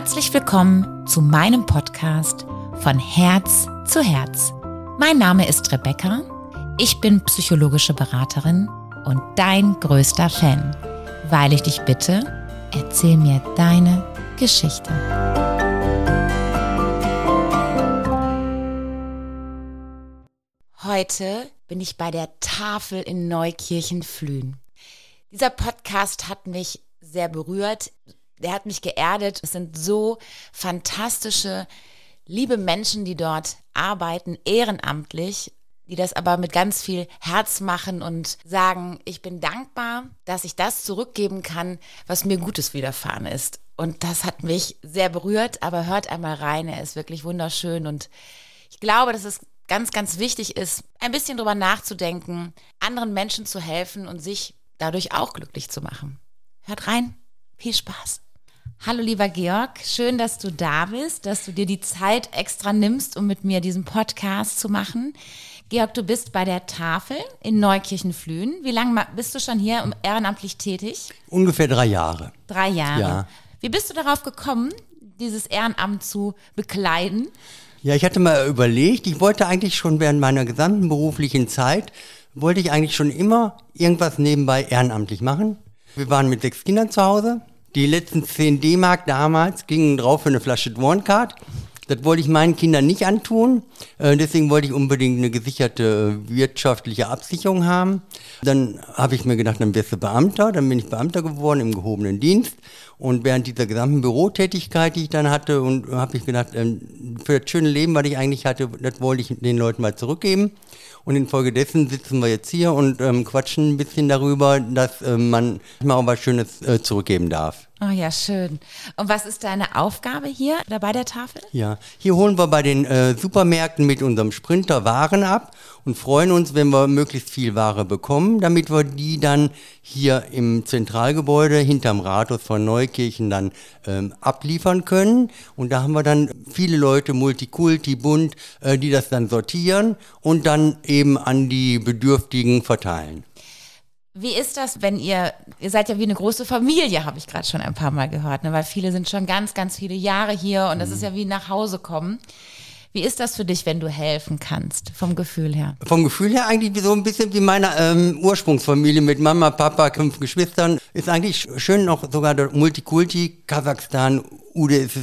Herzlich willkommen zu meinem Podcast von Herz zu Herz. Mein Name ist Rebecca, ich bin psychologische Beraterin und dein größter Fan, weil ich dich bitte, erzähl mir deine Geschichte. Heute bin ich bei der Tafel in Neukirchen-Flühen. Dieser Podcast hat mich sehr berührt der hat mich geerdet. Es sind so fantastische, liebe Menschen, die dort arbeiten, ehrenamtlich, die das aber mit ganz viel Herz machen und sagen, ich bin dankbar, dass ich das zurückgeben kann, was mir Gutes widerfahren ist. Und das hat mich sehr berührt, aber hört einmal rein, er ist wirklich wunderschön und ich glaube, dass es ganz, ganz wichtig ist, ein bisschen drüber nachzudenken, anderen Menschen zu helfen und sich dadurch auch glücklich zu machen. Hört rein, viel Spaß. Hallo lieber Georg, schön, dass du da bist, dass du dir die Zeit extra nimmst, um mit mir diesen Podcast zu machen. Georg, du bist bei der Tafel in Neukirchen-Flühen. Wie lange bist du schon hier ehrenamtlich tätig? Ungefähr drei Jahre. Drei Jahre. Ja. Wie bist du darauf gekommen, dieses Ehrenamt zu bekleiden? Ja, ich hatte mal überlegt, ich wollte eigentlich schon während meiner gesamten beruflichen Zeit, wollte ich eigentlich schon immer irgendwas nebenbei ehrenamtlich machen. Wir waren mit sechs Kindern zu Hause die letzten 10 D-Mark damals gingen drauf für eine Flasche Dwarncard. Das wollte ich meinen Kindern nicht antun. Äh, deswegen wollte ich unbedingt eine gesicherte äh, wirtschaftliche Absicherung haben. Dann habe ich mir gedacht, dann wirst du Beamter. Dann bin ich Beamter geworden im gehobenen Dienst. Und während dieser gesamten Bürotätigkeit, die ich dann hatte, und habe ich gedacht, ähm, für das schöne Leben, was ich eigentlich hatte, das wollte ich den Leuten mal zurückgeben. Und infolgedessen sitzen wir jetzt hier und ähm, quatschen ein bisschen darüber, dass äh, man mal was Schönes äh, zurückgeben darf. Oh ja, schön. Und was ist deine Aufgabe hier oder bei der Tafel? Ja, hier holen wir bei den äh, Supermärkten mit unserem Sprinter Waren ab und freuen uns, wenn wir möglichst viel Ware bekommen, damit wir die dann hier im Zentralgebäude hinterm Rathaus von Neukirchen dann ähm, abliefern können. Und da haben wir dann viele Leute, Multikulti, bunt, äh, die das dann sortieren und dann eben an die Bedürftigen verteilen. Wie ist das, wenn ihr, ihr seid ja wie eine große Familie, habe ich gerade schon ein paar Mal gehört, ne? weil viele sind schon ganz, ganz viele Jahre hier und das mhm. ist ja wie nach Hause kommen. Wie ist das für dich, wenn du helfen kannst, vom Gefühl her? Vom Gefühl her eigentlich so ein bisschen wie meine ähm, Ursprungsfamilie mit Mama, Papa, fünf Geschwistern. Ist eigentlich schön noch sogar der Multikulti, Kasachstan,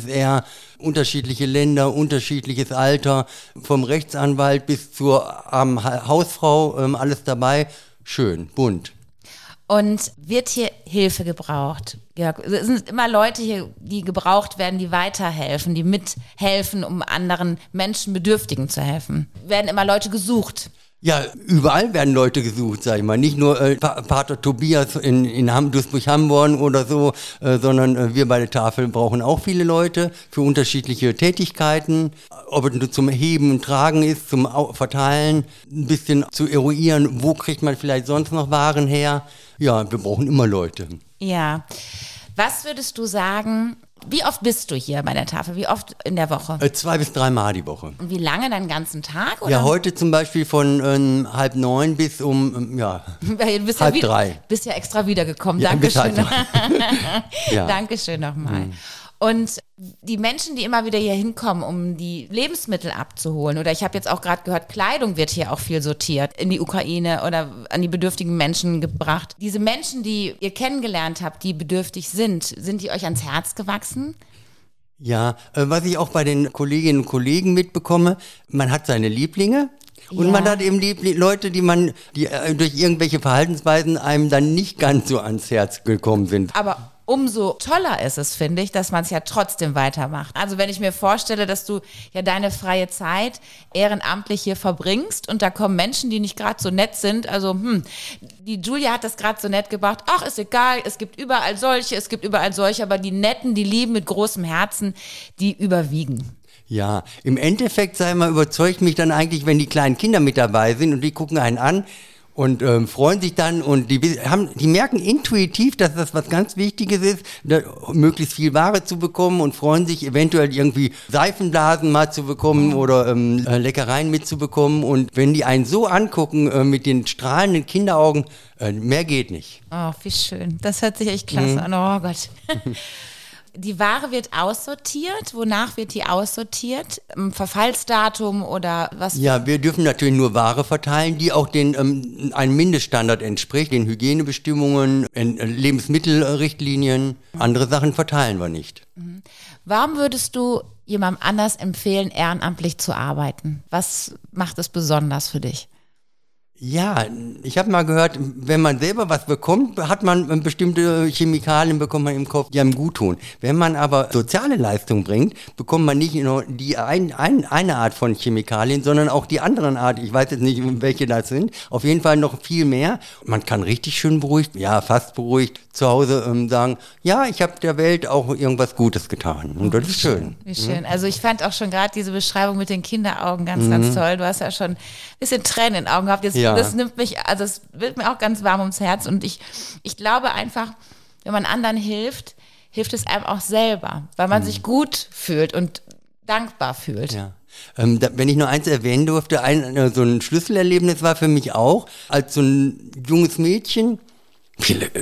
eher unterschiedliche Länder, unterschiedliches Alter, vom Rechtsanwalt bis zur ähm, Hausfrau, ähm, alles dabei. Schön, bunt. Und wird hier Hilfe gebraucht? Georg? Es sind immer Leute hier, die gebraucht werden, die weiterhelfen, die mithelfen, um anderen Menschen, Bedürftigen zu helfen. Werden immer Leute gesucht. Ja, überall werden Leute gesucht, sag ich mal. Nicht nur äh, Pater Tobias in, in Ham Duisburg-Hamborn oder so, äh, sondern äh, wir bei der Tafel brauchen auch viele Leute für unterschiedliche Tätigkeiten. Ob es nur zum Heben und Tragen ist, zum Verteilen, ein bisschen zu eruieren, wo kriegt man vielleicht sonst noch Waren her. Ja, wir brauchen immer Leute. Ja. Was würdest du sagen, wie oft bist du hier bei der Tafel? Wie oft in der Woche? Äh, zwei bis dreimal die Woche. Und wie lange, deinen ganzen Tag? Oder? Ja, heute zum Beispiel von ähm, halb neun bis um ähm, ja, halb ja drei. Bist ja extra wiedergekommen. Ja, Dankeschön. ja. Dankeschön nochmal. Mhm. Und die Menschen, die immer wieder hier hinkommen, um die Lebensmittel abzuholen, oder ich habe jetzt auch gerade gehört, Kleidung wird hier auch viel sortiert in die Ukraine oder an die bedürftigen Menschen gebracht. Diese Menschen, die ihr kennengelernt habt, die bedürftig sind, sind die euch ans Herz gewachsen? Ja, äh, was ich auch bei den Kolleginnen und Kollegen mitbekomme, man hat seine Lieblinge, und ja. man hat eben die, Leute, die man, die äh, durch irgendwelche Verhaltensweisen einem dann nicht ganz so ans Herz gekommen sind. Aber umso toller ist es, finde ich, dass man es ja trotzdem weitermacht. Also wenn ich mir vorstelle, dass du ja deine freie Zeit ehrenamtlich hier verbringst und da kommen Menschen, die nicht gerade so nett sind. Also, hm, die Julia hat das gerade so nett gebracht. Ach, ist egal, es gibt überall solche, es gibt überall solche, aber die Netten, die lieben mit großem Herzen, die überwiegen. Ja, im Endeffekt, sei mal, überzeugt mich dann eigentlich, wenn die kleinen Kinder mit dabei sind und die gucken einen an, und ähm, freuen sich dann und die haben, die merken intuitiv, dass das was ganz Wichtiges ist, da, möglichst viel Ware zu bekommen und freuen sich eventuell irgendwie Seifenblasen mal zu bekommen oder ähm, äh, Leckereien mitzubekommen und wenn die einen so angucken äh, mit den strahlenden Kinderaugen, äh, mehr geht nicht. Oh, wie schön. Das hört sich echt klasse mhm. an. Oh Gott. die Ware wird aussortiert. Wonach wird die aussortiert? Verfallsdatum oder was? Ja, wir dürfen natürlich nur Ware verteilen, die auch den ähm, einem Mindeststandard entspricht, den Hygienebestimmungen, äh, Lebensmittelrichtlinien. Andere Sachen verteilen wir nicht. Warum würdest du jemandem anders empfehlen, ehrenamtlich zu arbeiten? Was macht es besonders für dich? Ja, ich habe mal gehört, wenn man selber was bekommt, hat man bestimmte Chemikalien bekommt man im Kopf, die einem gut tun. Wenn man aber soziale Leistung bringt, bekommt man nicht nur die ein, ein, eine Art von Chemikalien, sondern auch die anderen Art. Ich weiß jetzt nicht, welche das sind. Auf jeden Fall noch viel mehr. Man kann richtig schön beruhigt, ja, fast beruhigt zu Hause ähm, sagen, ja, ich habe der Welt auch irgendwas Gutes getan. Und das ist schön. Wie schön. Also ich fand auch schon gerade diese Beschreibung mit den Kinderaugen ganz, mhm. ganz toll. Du hast ja schon ein bisschen Tränen in den Augen gehabt. Jetzt, ja. Das nimmt mich, also es wird mir auch ganz warm ums Herz. Und ich, ich glaube einfach, wenn man anderen hilft, hilft es einem auch selber, weil man mhm. sich gut fühlt und dankbar fühlt. Ja. Ähm, da, wenn ich nur eins erwähnen durfte, ein, äh, so ein Schlüsselerlebnis war für mich auch, als so ein junges Mädchen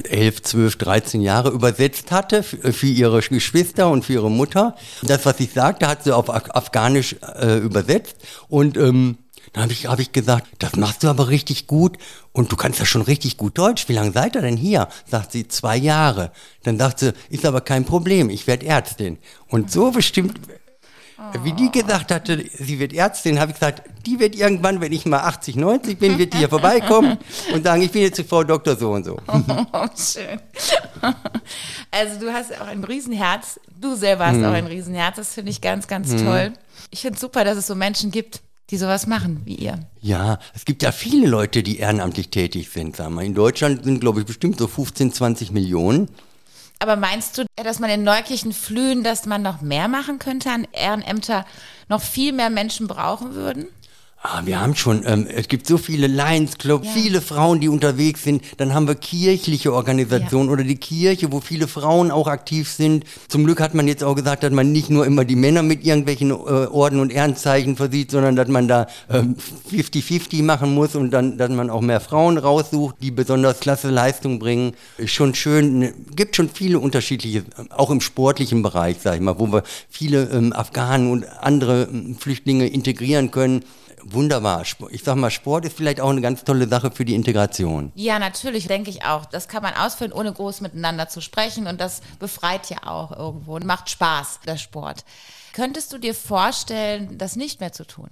elf, zwölf, dreizehn Jahre übersetzt hatte für, für, ihre Geschwister und für ihre Mutter. Das, was ich sagte, hat sie auf Afghanisch äh, übersetzt und ähm, dann habe ich, hab ich gesagt, das machst du aber richtig gut und du kannst ja schon richtig gut Deutsch. Wie lange seid ihr denn hier? Sagt sie, zwei Jahre. Dann sagt sie, ist aber kein Problem, ich werde Ärztin. Und so bestimmt wie die gesagt hatte, sie wird Ärztin, habe ich gesagt, die wird irgendwann, wenn ich mal 80, 90 bin, wird die hier vorbeikommen und sagen, ich bin jetzt Frau Doktor so und so. Oh, schön. Also du hast auch ein Riesenherz. Du selber hast hm. auch ein Riesenherz. Das finde ich ganz, ganz hm. toll. Ich finde es super, dass es so Menschen gibt, die sowas machen wie ihr. Ja, es gibt ja viele Leute, die ehrenamtlich tätig sind. Sagen wir. In Deutschland sind, glaube ich, bestimmt so 15, 20 Millionen. Aber meinst du, dass man in Neukirchen Flühen, dass man noch mehr machen könnte an Ehrenämter, noch viel mehr Menschen brauchen würden? Ah, wir haben schon, ähm, es gibt so viele Lions Club, ja. viele Frauen, die unterwegs sind. Dann haben wir kirchliche Organisationen ja. oder die Kirche, wo viele Frauen auch aktiv sind. Zum Glück hat man jetzt auch gesagt, dass man nicht nur immer die Männer mit irgendwelchen äh, Orden und Ehrenzeichen versieht, sondern dass man da 50-50 ähm, machen muss und dann, dass man auch mehr Frauen raussucht, die besonders klasse Leistung bringen. Ist schon schön, ne, gibt schon viele unterschiedliche, auch im sportlichen Bereich, sag ich mal, wo wir viele ähm, Afghanen und andere ähm, Flüchtlinge integrieren können wunderbar. Ich sag mal, Sport ist vielleicht auch eine ganz tolle Sache für die Integration. Ja, natürlich, denke ich auch. Das kann man ausführen, ohne groß miteinander zu sprechen und das befreit ja auch irgendwo und macht Spaß, der Sport. Könntest du dir vorstellen, das nicht mehr zu tun?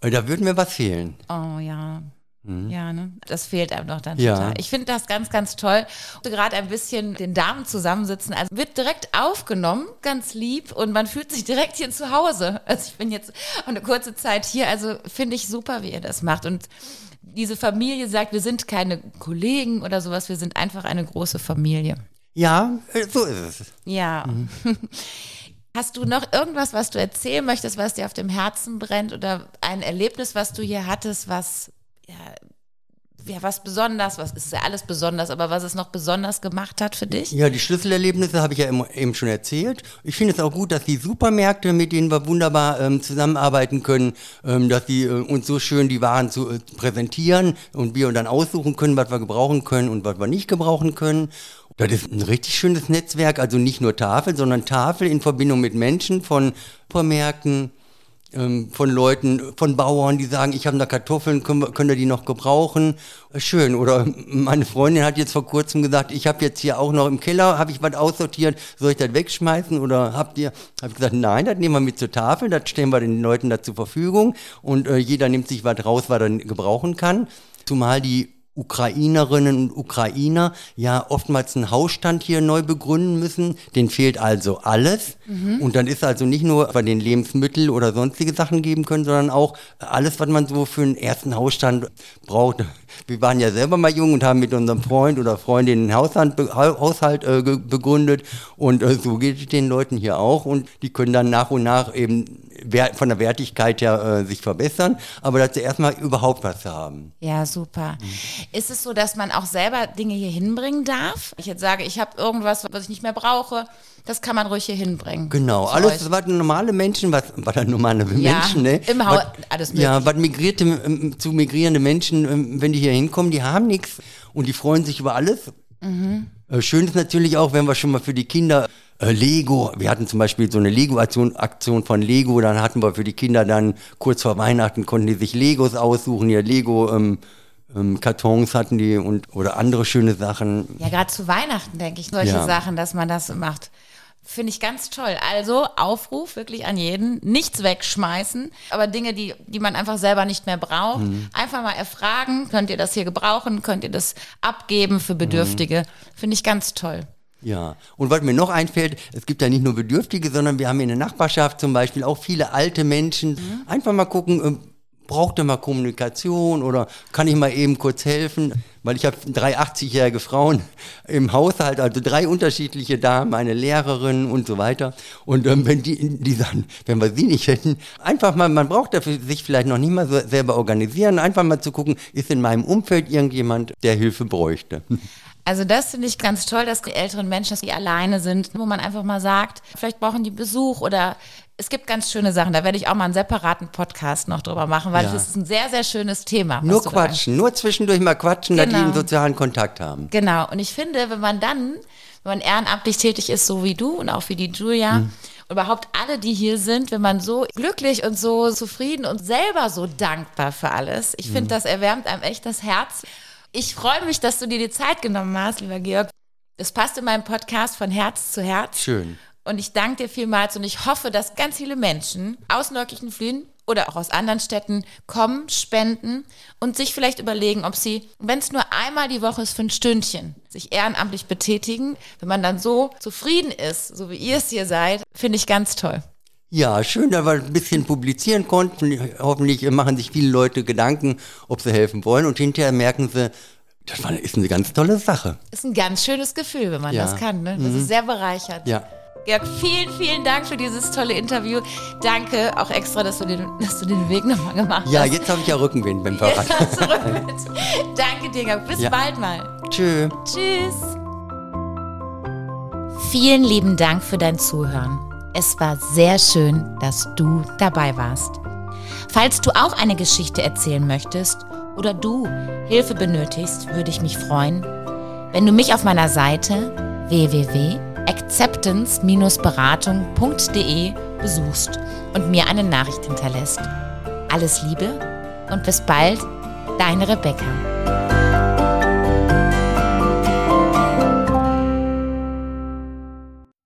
Da würde mir was fehlen. Oh ja. Mhm. Ja, ne? Das fehlt einem doch dann ja. total. Ich finde das ganz, ganz toll. Gerade ein bisschen den Damen zusammensitzen. Also wird direkt aufgenommen, ganz lieb und man fühlt sich direkt hier zu Hause. Also ich bin jetzt eine kurze Zeit hier, also finde ich super, wie ihr das macht. Und diese Familie sagt, wir sind keine Kollegen oder sowas, wir sind einfach eine große Familie. Ja, äh, so ist es. Ja. Mhm. Hast du noch irgendwas, was du erzählen möchtest, was dir auf dem Herzen brennt oder ein Erlebnis, was du hier hattest, was ja, ja, was besonders, was ist ja alles besonders, aber was es noch besonders gemacht hat für dich? Ja, die Schlüsselerlebnisse habe ich ja eben schon erzählt. Ich finde es auch gut, dass die Supermärkte, mit denen wir wunderbar ähm, zusammenarbeiten können, ähm, dass die äh, uns so schön die Waren zu äh, präsentieren und wir dann aussuchen können, was wir gebrauchen können und was wir nicht gebrauchen können. Das ist ein richtig schönes Netzwerk, also nicht nur Tafel, sondern Tafel in Verbindung mit Menschen von Supermärkten, von Leuten, von Bauern, die sagen, ich habe da Kartoffeln, können, könnt ihr die noch gebrauchen? Äh, schön. Oder meine Freundin hat jetzt vor kurzem gesagt, ich habe jetzt hier auch noch im Keller, habe ich was aussortiert, soll ich das wegschmeißen? Oder habt ihr, habe ich gesagt, nein, das nehmen wir mit zur Tafel, das stellen wir den Leuten da zur Verfügung und äh, jeder nimmt sich was raus, was er gebrauchen kann. Zumal die Ukrainerinnen und Ukrainer ja oftmals einen Hausstand hier neu begründen müssen. Den fehlt also alles. Mhm. Und dann ist also nicht nur bei den Lebensmittel oder sonstige Sachen geben können, sondern auch alles, was man so für einen ersten Hausstand braucht. Wir waren ja selber mal jung und haben mit unserem Freund oder Freundin einen Haushalt, Haushalt äh, begründet. Und äh, so geht es den Leuten hier auch. Und die können dann nach und nach eben von der Wertigkeit her äh, sich verbessern, aber dass sie erstmal überhaupt was haben. Ja, super. Mhm. Ist es so, dass man auch selber Dinge hier hinbringen darf? Ich jetzt sage, ich habe irgendwas, was ich nicht mehr brauche, das kann man ruhig hier hinbringen. Genau, alles, was normale Menschen, was, was normale ja, Menschen, ne? Im Haus, alles möglich. Ja, was migrierte, ähm, zu migrierende Menschen, ähm, wenn die hier hinkommen, die haben nichts und die freuen sich über alles. Mhm. Schön ist natürlich auch, wenn wir schon mal für die Kinder Äh, Lego, wir hatten zum Beispiel so eine Lego-Aktion Aktion von Lego, dann hatten wir für die Kinder dann kurz vor Weihnachten konnten die sich Legos aussuchen, ja Lego ähm, ähm, Kartons hatten die und oder andere schöne Sachen. Ja, gerade zu Weihnachten denke ich solche Ja. Sachen, dass man das macht. Finde ich ganz toll. Also Aufruf wirklich an jeden, nichts wegschmeißen, aber Dinge, die, die man einfach selber nicht mehr braucht, Mhm. einfach mal erfragen, könnt ihr das hier gebrauchen, könnt ihr das abgeben für Bedürftige. Finde ich ganz toll. Ja, und was mir noch einfällt, es gibt ja nicht nur Bedürftige, sondern wir haben in der Nachbarschaft zum Beispiel auch viele alte Menschen. Einfach mal gucken, ähm, braucht er mal Kommunikation oder kann ich mal eben kurz helfen? Weil ich habe drei 80-jährige Frauen im Haushalt, also drei unterschiedliche Damen, eine Lehrerin und so weiter. Und ähm, wenn die, die sagen, wenn wir sie nicht hätten, einfach mal, man braucht dafür sich vielleicht noch nicht mal so selber organisieren, einfach mal zu gucken, ist in meinem Umfeld irgendjemand, der Hilfe bräuchte. Also das finde ich ganz toll, dass die älteren Menschen, dass die alleine sind, wo man einfach mal sagt, vielleicht brauchen die Besuch oder es gibt ganz schöne Sachen. Da werde ich auch mal einen separaten Podcast noch drüber machen, weil Ja. das ist ein sehr, sehr schönes Thema. Nur quatschen, nur zwischendurch mal quatschen, dass die Genau. einen sozialen Kontakt haben. Genau. Und ich finde, wenn man dann, wenn man ehrenamtlich tätig ist, so wie du und auch wie die Julia, Mhm. und überhaupt alle, die hier sind, wenn man so glücklich und so zufrieden und selber so dankbar für alles, ich Mhm. finde, das erwärmt einem echt das Herz. Ich freue mich, dass du dir die Zeit genommen hast, lieber Georg. Es passt in meinem Podcast von Herz zu Herz. Schön. Und ich danke dir vielmals und ich hoffe, dass ganz viele Menschen aus Neukirchenflühen oder auch aus anderen Städten kommen, spenden und sich vielleicht überlegen, ob sie, wenn es nur einmal die Woche ist für ein Stündchen, sich ehrenamtlich betätigen. Wenn man dann so zufrieden ist, so wie ihr es hier seid, finde ich ganz toll. Ja, schön, dass wir ein bisschen publizieren konnten. Hoffentlich machen sich viele Leute Gedanken, ob sie helfen wollen und hinterher merken sie, das ist eine ganz tolle Sache. Ist ein ganz schönes Gefühl, wenn man Ja. das kann. Ne? Das ist sehr bereichernd. Ja. Georg, vielen, vielen Dank für dieses tolle Interview. Danke auch extra, dass du den, dass du den Weg nochmal gemacht Ja, hast. jetzt habe ich ja Rückenwind beim Fahrrad. Danke dir, Georg. Bis Ja. bald mal. Tschö. Tschüss. Vielen lieben Dank für dein Zuhören. Es war sehr schön, dass du dabei warst. Falls du auch eine Geschichte erzählen möchtest oder du Hilfe benötigst, würde ich mich freuen, wenn du mich auf meiner Seite www.acceptance-beratung.de besuchst und mir eine Nachricht hinterlässt. Alles Liebe und bis bald, deine Rebecca.